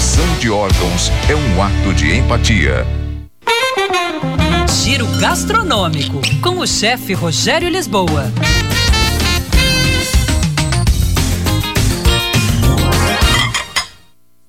Doação de órgãos é um ato de empatia. Giro gastronômico com o chefe Rogério Lisboa.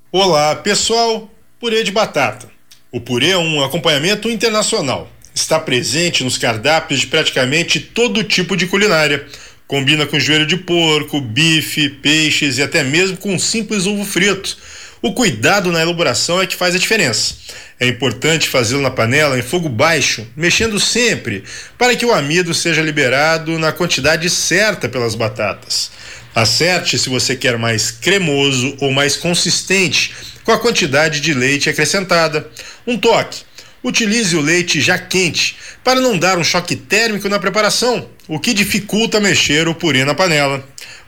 Olá, pessoal. Purê de batata. O purê é um acompanhamento internacional. Está presente nos cardápios de praticamente todo tipo de culinária. Combina com joelho de porco, bife, peixes e até mesmo com um simples ovo frito. O cuidado na elaboração é que faz a diferença. É importante fazê-lo na panela em fogo baixo, mexendo sempre, para que o amido seja liberado na quantidade certa pelas batatas. Acerte se você quer mais cremoso ou mais consistente com a quantidade de leite acrescentada. Um toque: utilize o leite já quente para não dar um choque térmico na preparação, o que dificulta mexer o purê na panela.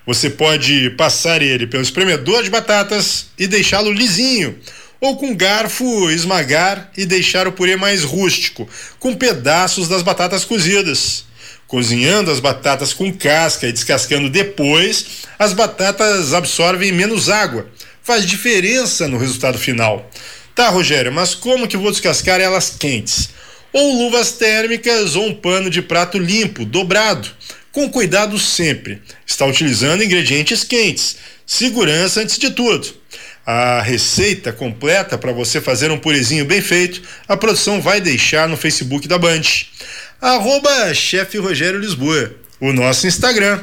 Você pode passar ele pelo espremedor de batatas e deixá-lo lisinho, ou com garfo esmagar e deixar o purê mais rústico, com pedaços das batatas cozidas. Cozinhando as batatas com casca e descascando depois, as batatas absorvem menos água. Faz diferença no resultado final. Tá, Rogério, mas como que vou descascar elas quentes? Ou luvas térmicas ou um pano de prato limpo, dobrado. Com cuidado sempre. Está utilizando ingredientes quentes. Segurança antes de tudo. A receita completa para você fazer um purezinho bem feito, a produção vai deixar no Facebook da Band. Arroba chefe Rogério Lisboa, o nosso Instagram.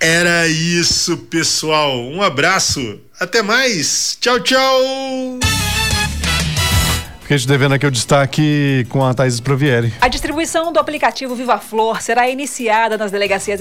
Era isso, pessoal. Um abraço. Até mais. Tchau, tchau. Fiquei te devendo aqui o destaque com a Thaís Provieri. A distribuição do aplicativo Viva Flor será iniciada nas delegacias